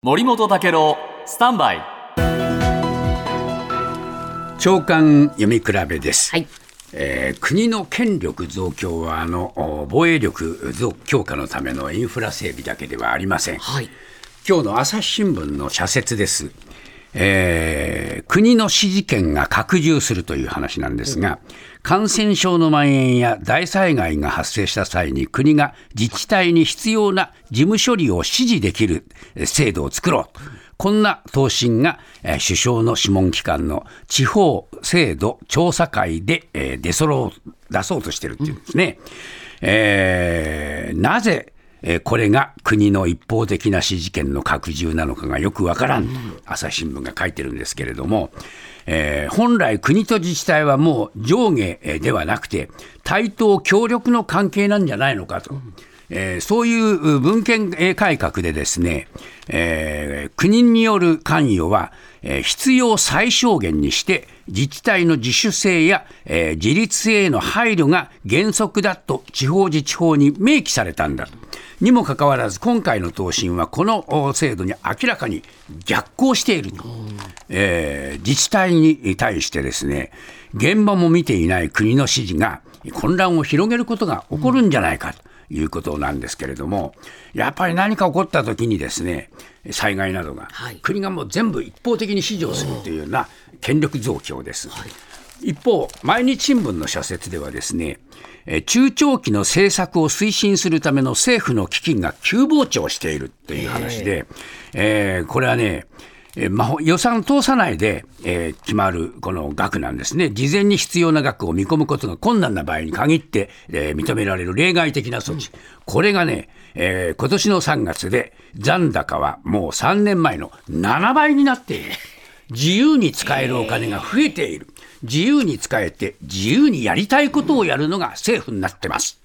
森本武郎スタンバイ。長官読み比べです、はい。えー国の権力増強はあのお防衛力増強化のためのインフラ整備だけではありません、はい。今日の朝日新聞の社説です、えー国の指示権が拡充するという話なんですが、感染症の蔓延や大災害が発生した際に国が自治体に必要な事務処理を指示できる制度を作ろう。こんな答申が、えー首相の諮問機関の地方制度調査会で、えー出揃う出そうとしてるっていうんですね。えーなぜえこれが国の一方的な指示権の拡充なのかがよくわからんと、朝日新聞が書いてるんですけれども、えー本来、国と自治体はもう上下ではなくて、対等協力の関係なんじゃないのかと。えーそういう文献改革でですね、えー国による関与は、え必要最小限にして、自治体の自主性や、えー自立性への配慮が原則だと地方自治法に明記されたんだと。にもかかわらず、今回の答申はこのお制度に明らかに逆行していると、えー自治体に対してですね、現場も見ていない国の指示が混乱を広げることが起こるんじゃないかということなんですけれども、やっぱり何か起こったときにですね、災害などが、はい。国がもう全部一方的に指示をするというような権力増強です。一方、毎日新聞の社説ではですね、えー中長期の政策を推進するための政府の基金が急膨張しているという話で、えーこれはね、えーまあ、予算を通さないで、えー決まるこの額なんですね、事前に必要な額を見込むことが困難な場合に限って、えー認められる例外的な措置、これがね、えー今年の3月で残高はもう3年前の7倍になっている。自由に使えるお金が増えている。自由に使えて自由にやりたいことをやるのが政府になってます。